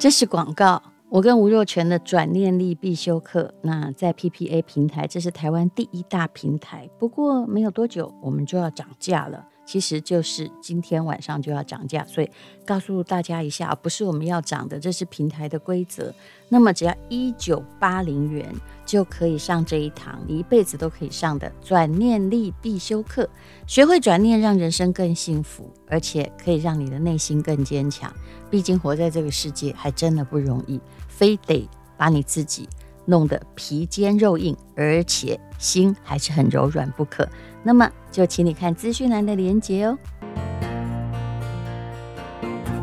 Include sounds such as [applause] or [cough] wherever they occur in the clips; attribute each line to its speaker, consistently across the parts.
Speaker 1: 这是广告。我跟吴若泉的转念力必修课，那在 PPA 平台，这是台湾第一大平台。不过没有多久，我们就要涨价了。其实就是今天晚上就要涨价，所以告诉大家一下，不是我们要涨的，这是平台的规则。那么只要一九八零元就可以上这一堂你一辈子都可以上的转念力必修课，学会转念，让人生更幸福，而且可以让你的内心更坚强。毕竟活在这个世界还真的不容易，非得把你自己弄得皮坚肉硬，而且心还是很柔软不可。那么就请你看资讯栏的连结哦。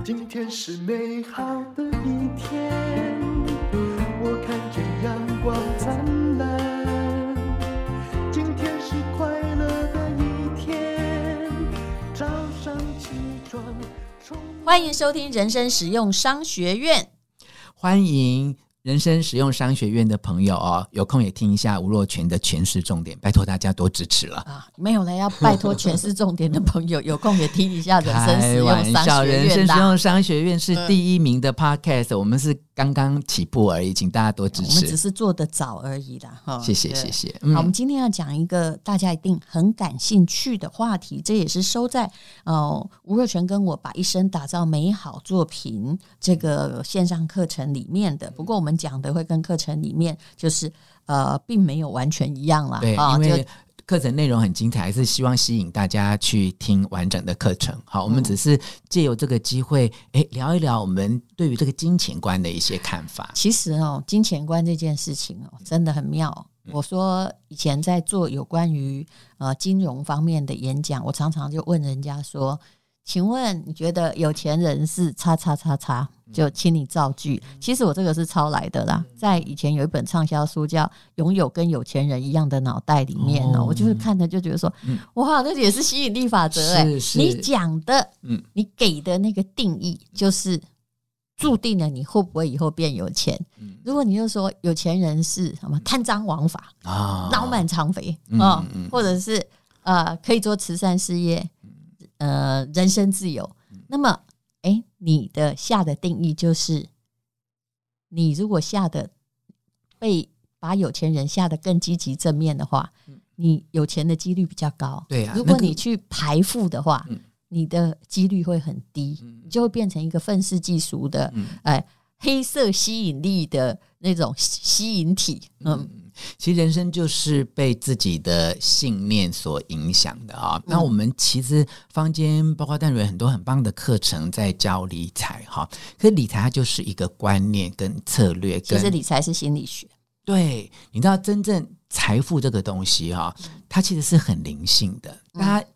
Speaker 2: 今天是美好的一天，我看见阳光灿烂。今天是快乐的一天，早上起床。
Speaker 1: 欢迎收听人生实用商学院，
Speaker 3: 欢迎。人生实用商学院的朋友哦，有空也听一下吴若权的全是重点，拜托大家多支持了啊！
Speaker 1: 没有了，要拜托全是重点的朋友，[laughs] 有空也听一下人生实用商学院。
Speaker 3: 人生实用商学院是第一名的 podcast，、嗯、我们是。刚刚起步而已，请大家多支持。
Speaker 1: 我们只是做的早而已啦，哈。
Speaker 3: 谢谢，谢谢。
Speaker 1: 好，我们今天要讲一个大家一定很感兴趣的话题，这也是收在呃吴若权跟我把一生打造美好作品这个线上课程里面的。不过我们讲的会跟课程里面就是呃并没有完全一样啦。
Speaker 3: 对，因为。课程内容很精彩，还是希望吸引大家去听完整的课程。好，我们只是借由这个机会，诶，聊一聊我们对于这个金钱观的一些看法。
Speaker 1: 其实哦，金钱观这件事情哦，真的很妙。我说以前在做有关于呃金融方面的演讲，我常常就问人家说。请问你觉得有钱人是叉叉叉叉？就请你造句。其实我这个是抄来的啦，在以前有一本畅销书叫《拥有跟有钱人一样的脑袋》里面呢，我就是看着就觉得说，哇，那也是吸引力法则哎。你讲的，你给的那个定义，就是注定了你会不会以后变有钱。如果你就说有钱人是什么贪赃枉法啊，脑满肠肥啊，或者是呃可以做慈善事业。呃，人身自由。那么，哎，你的下的定义就是，你如果下的被把有钱人下的更积极正面的话，你有钱的几率比较高。对啊，如果你去排富的话，你的几率会很低，你就会变成一个愤世嫉俗的，哎，黑色吸引力的那种吸引体。嗯。
Speaker 3: 其实人生就是被自己的信念所影响的啊。那我们其实坊间包括淡如很多很棒的课程在教理财哈，可是理财它就是一个观念跟策略。
Speaker 1: 其实理财是心理学。
Speaker 3: 对，你知道真正财富这个东西哈，它其实是很灵性的。大家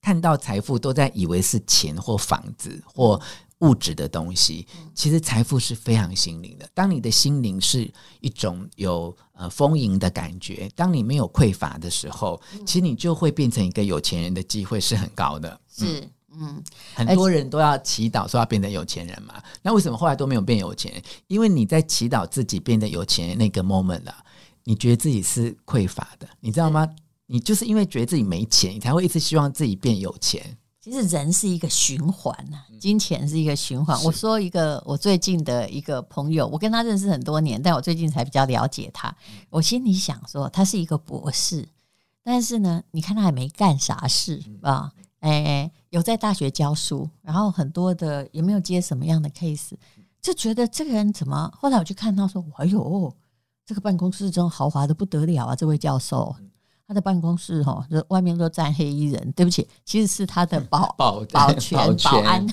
Speaker 3: 看到财富都在以为是钱或房子或。物质的东西，其实财富是非常心灵的。当你的心灵是一种有呃丰盈的感觉，当你没有匮乏的时候，其实你就会变成一个有钱人的机会是很高的。
Speaker 1: 是，嗯，
Speaker 3: 很多人都要祈祷说要变成有钱人嘛。那为什么后来都没有变有钱人？因为你在祈祷自己变得有钱人那个 moment 啊，你觉得自己是匮乏的，你知道吗？你就是因为觉得自己没钱，你才会一直希望自己变有钱。
Speaker 1: 其实人是一个循环呐，金钱是一个循环。我说一个我最近的一个朋友，我跟他认识很多年，但我最近才比较了解他。我心里想说，他是一个博士，但是呢，你看他也没干啥事啊，哎，有在大学教书，然后很多的也没有接什么样的 case，就觉得这个人怎么？后来我去看他说，哎呦，这个办公室真豪华的不得了啊，这位教授。他的办公室哈，就外面都站黑衣人。对不起，其实是他的保 [laughs] 保保全保安。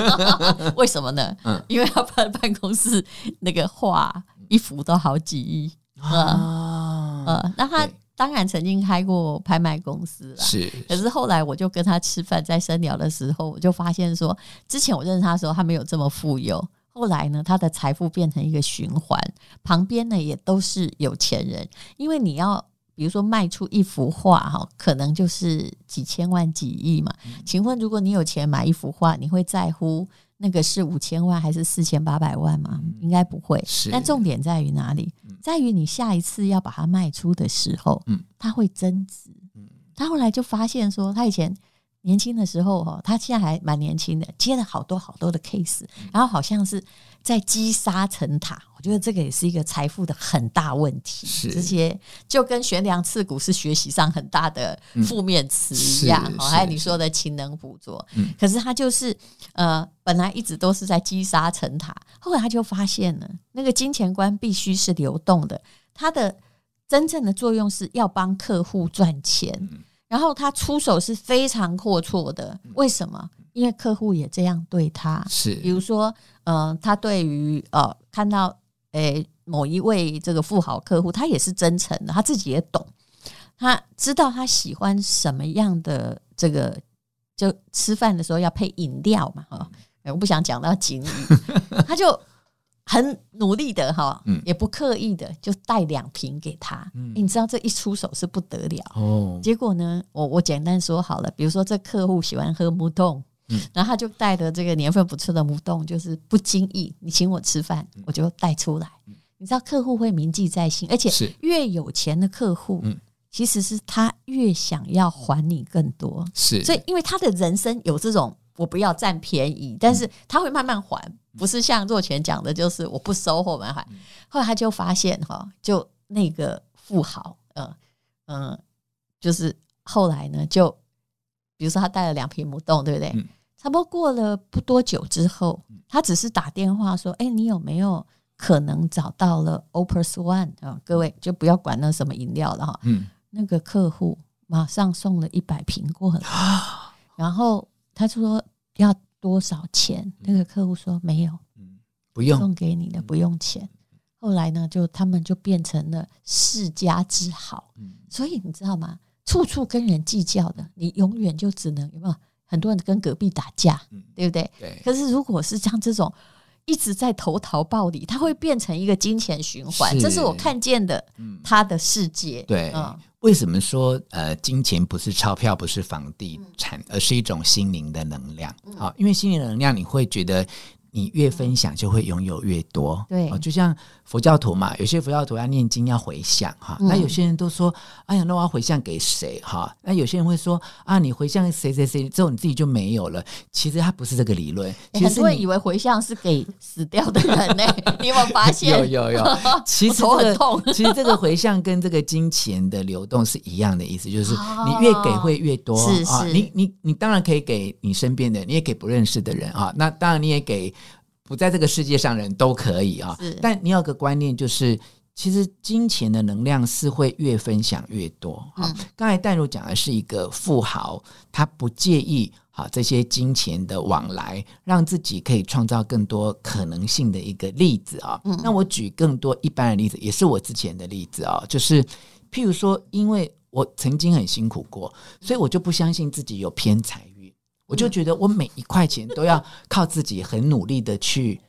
Speaker 1: [laughs] 为什么呢？因为他办办公室那个画一幅都好几亿啊。呃，那他当然曾经开过拍卖公司了。是，可是后来我就跟他吃饭，在深聊的时候，我就发现说，之前我认识他的时候，他没有这么富有。后来呢，他的财富变成一个循环，旁边呢也都是有钱人，因为你要。比如说卖出一幅画哈，可能就是几千万、几亿嘛。请问，如果你有钱买一幅画，你会在乎那个是五千万还是四千八百万吗？应该不会。是。但重点在于哪里？在于你下一次要把它卖出的时候，嗯它会增值。他后来就发现说，他以前年轻的时候哈，他现在还蛮年轻的，接了好多好多的 case，然后好像是在积沙成塔。我觉得这个也是一个财富的很大问题。是这些就跟悬梁刺股是学习上很大的负面词一样。哦，还有你说的勤能补拙，可是他就是呃，本来一直都是在积沙成塔，后来他就发现了，那个金钱观必须是流动的，它的真正的作用是要帮客户赚钱。然后他出手是非常阔绰的，为什么？因为客户也这样对他。是，比如说，嗯、呃，他对于呃看到诶某一位这个富豪客户，他也是真诚的，他自己也懂，他知道他喜欢什么样的这个，就吃饭的时候要配饮料嘛，哈，我不想讲到警语，[laughs] 他就。很努力的哈，也不刻意的就带两瓶给他。嗯，你知道这一出手是不得了哦。结果呢，我我简单说好了，比如说这客户喜欢喝木洞，嗯，然后他就带的这个年份不错的木洞，就是不经意你请我吃饭，我就带出来。你知道客户会铭记在心，而且越有钱的客户，其实是他越想要还你更多。是，所以因为他的人生有这种。我不要占便宜，但是他会慢慢还，不是像若泉讲的，就是我不收后慢还。后来他就发现哈，就那个富豪，嗯嗯，就是后来呢，就比如说他带了两瓶母冻，对不对？差不多过了不多久之后，他只是打电话说：“哎，你有没有可能找到了 Opus One 啊？各位就不要管那什么饮料了哈。”嗯，那个客户马上送了一百瓶过来，然后。他说要多少钱？那个客户说没有，不用送给你的，不用钱。后来呢，就他们就变成了世家之好。所以你知道吗？处处跟人计较的，你永远就只能有没有？很多人跟隔壁打架，对不对？对。可是如果是像这种一直在投桃报李，它会变成一个金钱循环。这是我看见的，他的世界。对。
Speaker 3: 为什么说呃，金钱不是钞票，不是房地产，而是一种心灵的能量？好，因为心灵的能量，你会觉得。你越分享，就会拥有越多。对，就像佛教徒嘛，有些佛教徒要念经要回向哈，那有些人都说，哎呀，那我要回向给谁哈？那有些人会说啊，你回向谁谁谁之后，你自己就没有了。其实他不是这个理论，其实很多人以为回向是给死掉的人呢。[laughs] 你有没有发现？有有有。[laughs] 其实头很痛。[laughs] 其实这个回向跟这个金钱的流动是一样的意思，就是你越给会越多。是是，你你你当然可以给你身边的，你也给不认识的人啊。那当然你也给。不在这个世界上，人都可以啊。是但你有个观念，就是其实金钱的能量是会越分享越多。嗯，刚才淡如讲的是一个富豪，他不介意好这些金钱的往来，让自己可以创造更多可能性的一个例子啊。嗯，那我举更多一般的例子，也是我之前的例子啊，就是譬如说，因为我曾经很辛苦过，所以我就不相信自己有偏财。我就觉得我每一块钱都要靠自己很努力的去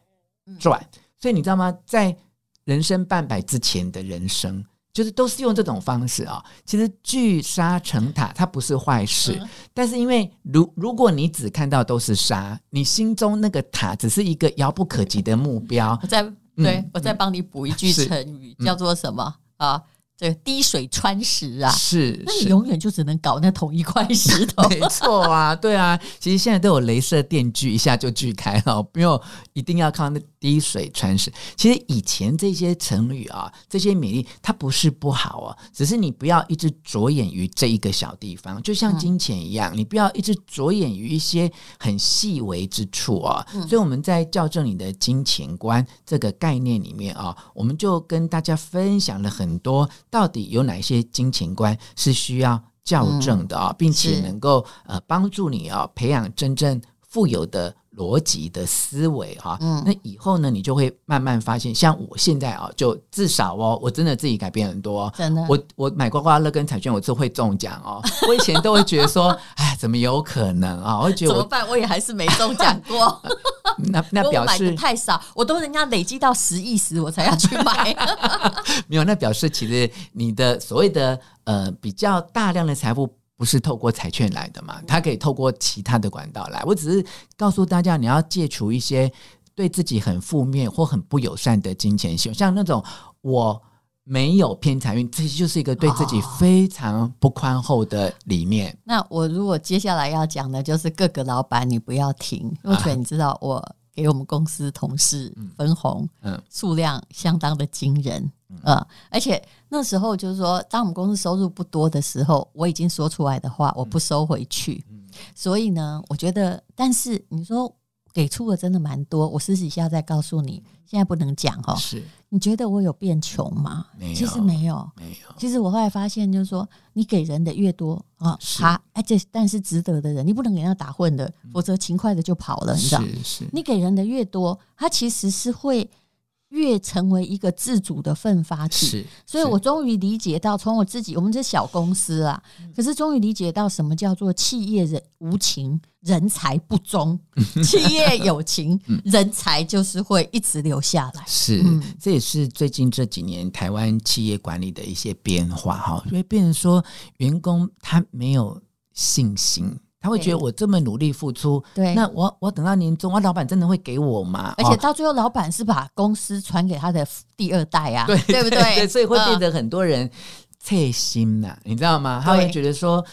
Speaker 3: 赚，所以你知道吗？在人生半百之前的人生，就是都是用这种方式啊。其实聚沙成塔，它不是坏事，但是因为如如果你只看到都是沙，你心中那个塔只是一个遥不可及的目标。[laughs] 我再对我再帮你补一句成语，叫做什么啊？这滴水穿石啊，是，那你永远就只能搞那同一块石头。[laughs] 没错啊，对啊，其实现在都有镭射电锯，一下就锯开了，不用一定要靠那滴水穿石。其实以前这些成语啊，这些美丽，它不是不好啊，只是你不要一直着眼于这一个小地方，就像金钱一样，嗯、你不要一直着眼于一些很细微之处啊。嗯、所以我们在校正你的金钱观这个概念里面啊，我们就跟大家分享了很多。到底有哪些金钱观是需要校正的啊，并且能够呃帮助你啊培养真正富有的逻辑的思维哈？嗯，那以后呢，你就会慢慢发现，像我现在啊，就至少哦，我真的自己改变很多。真的，我我买刮刮乐跟彩券，我就会中奖哦。我以前都会觉得说，[laughs] 哎，怎么有可能啊？我会觉得怎么办？我也还是没中奖过。[laughs] 那那表示太少，我都人家累积到十亿时，我才要去买。[laughs] 没有，那表示其实你的所谓的呃比较大量的财富不是透过彩券来的嘛？它可以透过其他的管道来。我只是告诉大家，你要戒除一些对自己很负面或很不友善的金钱习惯，像那种我没有偏财运，这就是一个对自己非常不宽厚的理念。哦、
Speaker 1: 那我如果接下来要讲的，就是各个老板你不要停，因为你知道我给我们公司同事分红，嗯，数量相当的惊人，嗯，嗯，而且那时候就是说，当我们公司收入不多的时候，我已经说出来的话，我不收回去。嗯、所以呢，我觉得，但是你说。给出的真的蛮多，我私底下再告诉你，现在不能讲哈。是，你觉得我有变穷吗？没有，其实没有，没有。其实我后来发现，就是说，你给人的越多啊，他哎这但是值得的人，你不能给他打混的，否则勤快的就跑了，你知道？是是。你给人的越多，他其实是会。越成为一个自主的奋发体，是，所以我终于理解到，从我自己，我们这小公司啊，可是终于理解到什么叫做企业人无情，人才不忠；[laughs] 企业有情，人才就是会一直留下来。
Speaker 3: 是，这也是最近这几年台湾企业管理的一些变化哈，因为变成说员工他没有信心。他会觉得我这么努力付出，对，那我我等到年终，我老板真的会给我吗？
Speaker 1: 而且到最后，老板是把公司传给他的第二代啊，对，
Speaker 3: 对
Speaker 1: 不对？
Speaker 3: 对，所以会变得很多人。脆心呐，你知道吗？他会觉得说，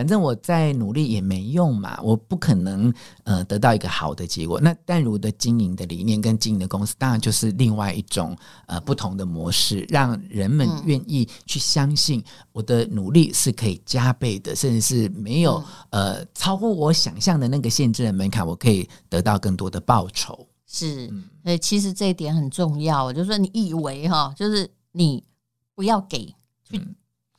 Speaker 3: 反正我再努力也没用嘛，我不可能呃得到一个好的结果。那淡如的经营的理念跟经营的公司，当然就是另外一种呃不同的模式，让人们愿意去相信我的努力是可以加倍的，甚至是没有呃超乎我想象的那个限制的门槛，我可以得到更多的报酬。
Speaker 1: 是，所以其实这一点很重要。就是说，你以为哈，就是你不要给去。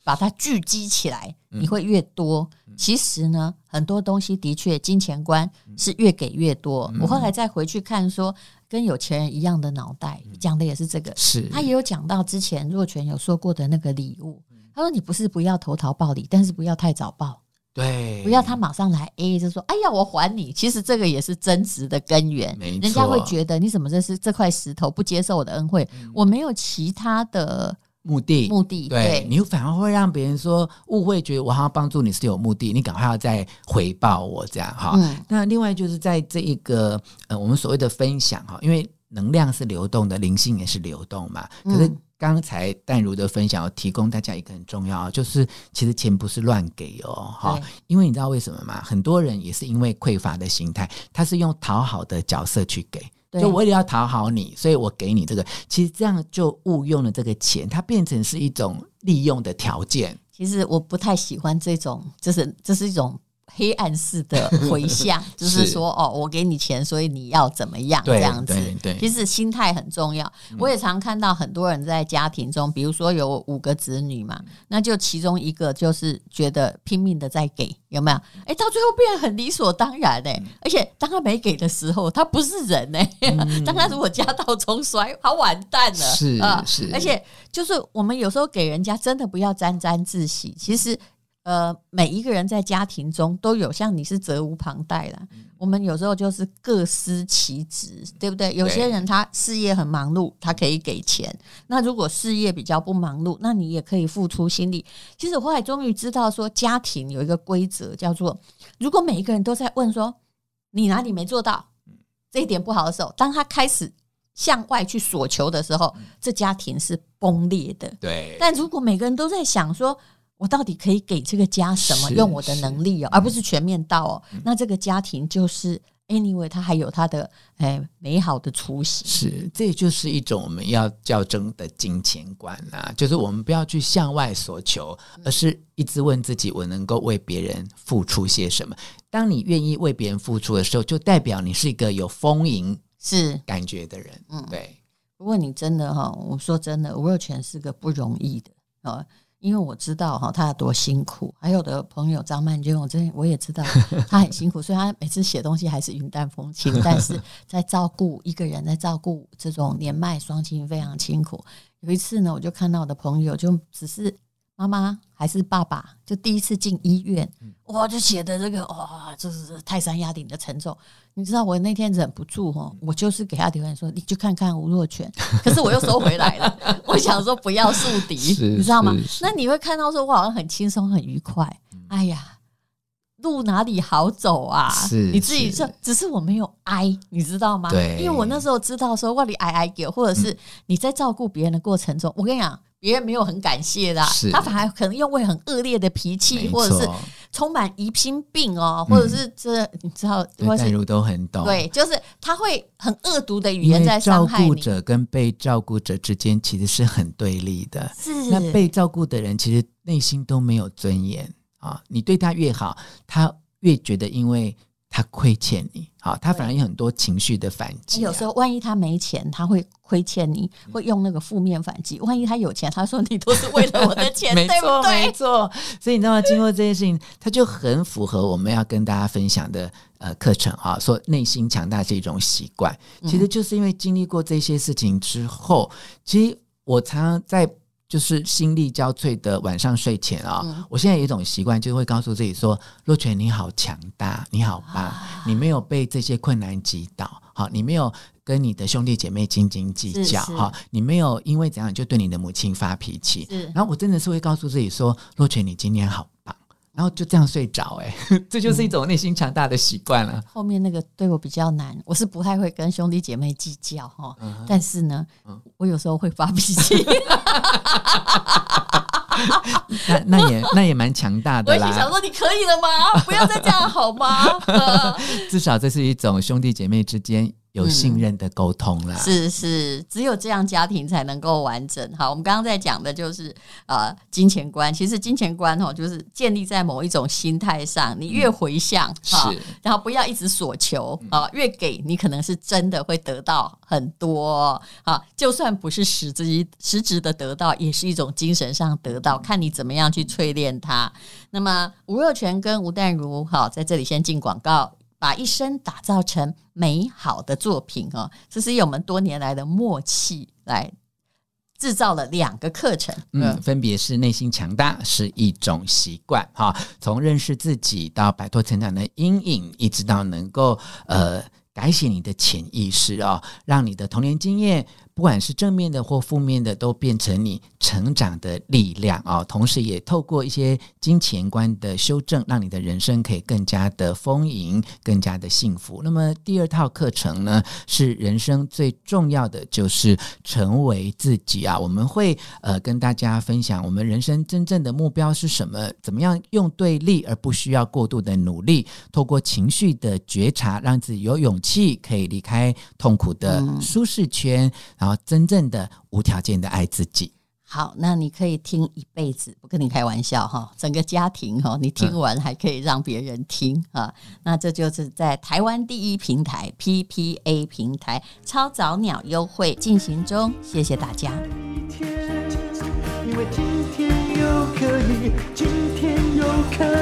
Speaker 1: 把它聚集起来，你会越多。嗯、其实呢，很多东西的确，金钱观是越给越多。嗯、我后来再回去看说，说跟有钱人一样的脑袋，讲的也是这个。是，他也有讲到之前若泉有说过的那个礼物。他说：“你不是不要投桃报李，但是不要太早报。对，不要他马上来 A，就说哎呀，我还你。其实这个也是争执的根源。人家会觉得你怎么这是这块石头不接受我的恩惠？嗯、我没有其他的。”
Speaker 3: 目的，
Speaker 1: 目的，
Speaker 3: 对，对你反而会让别人说误会，觉得我好像帮助你是有目的，你赶快要再回报我这样哈。嗯、那另外就是在这一个呃，我们所谓的分享哈，因为能量是流动的，灵性也是流动嘛。可是刚才淡如的分享，要提供大家一个很重要，就是其实钱不是乱给哦，哈，因为你知道为什么吗？很多人也是因为匮乏的心态，他是用讨好的角色去给。就我也要讨好你，所以我给你这个。其实这样就误用了这个钱，它变成是一种利用的条件。
Speaker 1: 其实我不太喜欢这种，就是这是一种。黑暗式的回向，[laughs] 就是说，哦，我给你钱，所以你要怎么样这样子？对，其实心态很重要。我也常看到很多人在家庭中，比如说有五个子女嘛，那就其中一个就是觉得拼命的在给，有没有？哎，到最后变得很理所当然哎，而且当他没给的时候，他不是人哎。[laughs] 当他如果家道中衰，他完蛋了。是啊，是。而且就是我们有时候给人家，真的不要沾沾自喜。其实。呃，每一个人在家庭中都有，像你是责无旁贷啦。嗯、我们有时候就是各司其职，对不对？有些人他事业很忙碌，他可以给钱。那如果事业比较不忙碌，那你也可以付出心力。其实我后来终于知道，说家庭有一个规则，叫做如果每一个人都在问说你哪里没做到，这一点不好的时候，当他开始向外去索求的时候，这家庭是崩裂的。对。但如果每个人都在想说，我到底可以给这个家什么？用我的能力哦，而不是全面到哦。那这个家庭就是 anyway，它还有它的哎美好的雏形。
Speaker 3: 是，这就是一种我们要较真的金钱观啊，就是我们不要去向外所求，而是一直问自己：我能够为别人付出些什么？当你愿意为别人付出的时候，就代表你是一个有丰盈是感觉的人。嗯，对。
Speaker 1: 如果你真的哈，我说真的，吴若权是个不容易的啊。因为我知道哈，他有多辛苦。还有的朋友张曼娟，我真我也知道 [laughs] 他很辛苦，所以他每次写东西还是云淡风轻。但是 [laughs] 在照顾一个人，在照顾这种年迈双亲非常辛苦。有一次呢，我就看到我的朋友，就只是。妈妈还是爸爸，就第一次进医院，哇，就写的这个哇，这是泰山压顶的沉重。你知道我那天忍不住哦，我就是给他留言说，你去看看吴若权，[laughs] 可是我又收回来了。我想说不要树敌，你知道吗？那你会看到说我好像很轻松很愉快。哎呀，路哪里好走啊？是你自己说，只是我没有挨，你知道吗？对，因为我那时候知道说，我你挨挨给，或者是你在照顾别人的过程中，我跟你讲。别人没有很感谢的，
Speaker 3: 是。
Speaker 1: 他反而可能用会很恶劣的脾
Speaker 3: 气，
Speaker 1: 或者是充满疑心病哦，或者是这、嗯、你知道，或
Speaker 3: 淡如都很懂，
Speaker 1: 对，就是他会很恶毒的
Speaker 3: 语
Speaker 1: 言在伤害你。
Speaker 3: 照顾者跟被照顾者之间其实是很对立的，
Speaker 1: 是。
Speaker 3: 那被照顾的人其实内心都没有尊严啊，你对他越好，他越觉得因为。他亏欠你，好，他反而有很多情绪的反击、啊。
Speaker 1: 有时候，万一他没钱，他会亏欠你，会用那个负面反击。万一他有钱，他说你都是为了我的钱，[laughs]
Speaker 3: 没错，
Speaker 1: 对不对？
Speaker 3: 没错。所以你知道吗？经过这件事情，他就很符合我们要跟大家分享的呃课程哈，说内心强大是一种习惯。其实就是因为经历过这些事情之后，其实我常常在。就是心力交瘁的晚上睡前啊、哦，嗯、我现在有一种习惯，就是会告诉自己说：“若泉，你好强大，你好棒，啊、你没有被这些困难击倒，好，你没有跟你的兄弟姐妹斤斤计较，哈，你没有因为怎样就对你的母亲发脾气。然后我真的是会告诉自己说：若泉，你今天好。”然后就这样睡着，哎，[laughs] 这就是一种内心强大的习惯了。
Speaker 1: 后面那个对我比较难，我是不太会跟兄弟姐妹计较哈，嗯、但是呢，嗯、我有时候会发脾气。[laughs]
Speaker 3: 那那也那也蛮强大的啦。
Speaker 1: 我想说，你可以了吗？不要再这样好吗？[laughs]
Speaker 3: 至少这是一种兄弟姐妹之间。有信任的沟通啦、
Speaker 1: 嗯，是是，只有这样家庭才能够完整。好，我们刚刚在讲的就是呃金钱观，其实金钱观哦，就是建立在某一种心态上。你越回向哈，嗯、然后不要一直索求啊，越给你可能是真的会得到很多啊。就算不是实质实质的得到，也是一种精神上得到。看你怎么样去淬炼它。那么吴若权跟吴淡如，好，在这里先进广告。把一生打造成美好的作品哦，这是用我们多年来的默契来制造了两个课程，
Speaker 3: 嗯，分别是内心强大是一种习惯哈，从认识自己到摆脱成长的阴影，一直到能够呃改写你的潜意识哦，让你的童年经验。不管是正面的或负面的，都变成你成长的力量啊！同时，也透过一些金钱观的修正，让你的人生可以更加的丰盈，更加的幸福。那么，第二套课程呢，是人生最重要的，就是成为自己啊！我们会呃跟大家分享，我们人生真正的目标是什么？怎么样用对力，而不需要过度的努力？透过情绪的觉察，让自己有勇气可以离开痛苦的舒适圈。嗯然后，真正的无条件的爱自己。
Speaker 1: 好，那你可以听一辈子，不跟你开玩笑哈。整个家庭哈，你听完还可以让别人听啊。嗯、那这就是在台湾第一平台 PPA 平台超早鸟优惠进行中。谢谢大家。因为今天又可以，今天又可以。